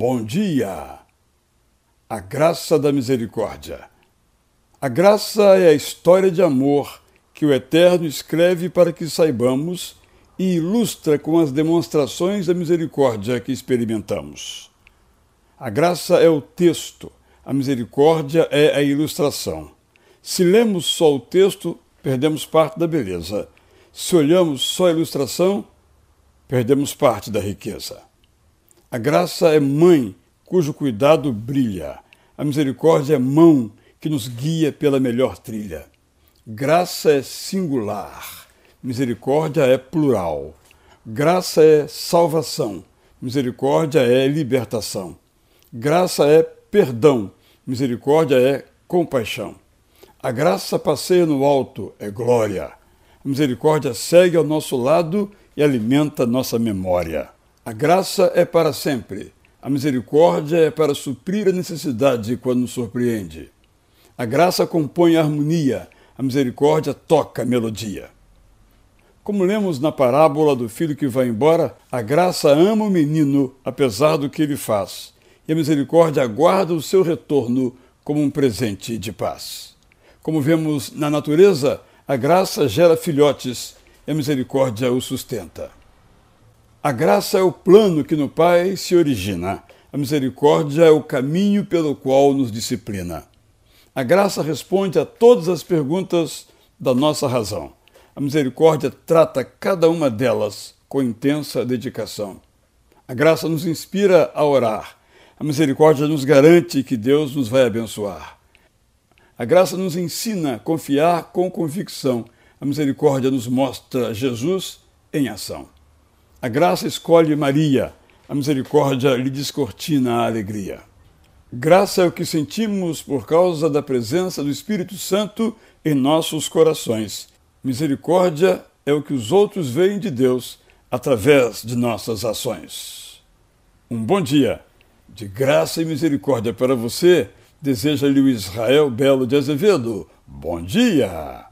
Bom dia! A graça da misericórdia. A graça é a história de amor que o Eterno escreve para que saibamos e ilustra com as demonstrações da misericórdia que experimentamos. A graça é o texto, a misericórdia é a ilustração. Se lemos só o texto, perdemos parte da beleza. Se olhamos só a ilustração, perdemos parte da riqueza. A graça é mãe, cujo cuidado brilha. A misericórdia é mão que nos guia pela melhor trilha. Graça é singular, misericórdia é plural. Graça é salvação, misericórdia é libertação. Graça é perdão, misericórdia é compaixão. A graça passeia no alto, é glória. A misericórdia segue ao nosso lado e alimenta nossa memória. A graça é para sempre. A misericórdia é para suprir a necessidade quando surpreende. A graça compõe a harmonia, a misericórdia toca a melodia. Como lemos na parábola do filho que vai embora, a graça ama o menino apesar do que ele faz, e a misericórdia aguarda o seu retorno como um presente de paz. Como vemos na natureza, a graça gera filhotes e a misericórdia o sustenta. A graça é o plano que no Pai se origina. A misericórdia é o caminho pelo qual nos disciplina. A graça responde a todas as perguntas da nossa razão. A misericórdia trata cada uma delas com intensa dedicação. A graça nos inspira a orar. A misericórdia nos garante que Deus nos vai abençoar. A graça nos ensina a confiar com convicção. A misericórdia nos mostra Jesus em ação. A graça escolhe Maria, a misericórdia lhe descortina a alegria. Graça é o que sentimos por causa da presença do Espírito Santo em nossos corações. Misericórdia é o que os outros veem de Deus através de nossas ações. Um bom dia, de graça e misericórdia para você, deseja-lhe o Israel Belo de Azevedo. Bom dia!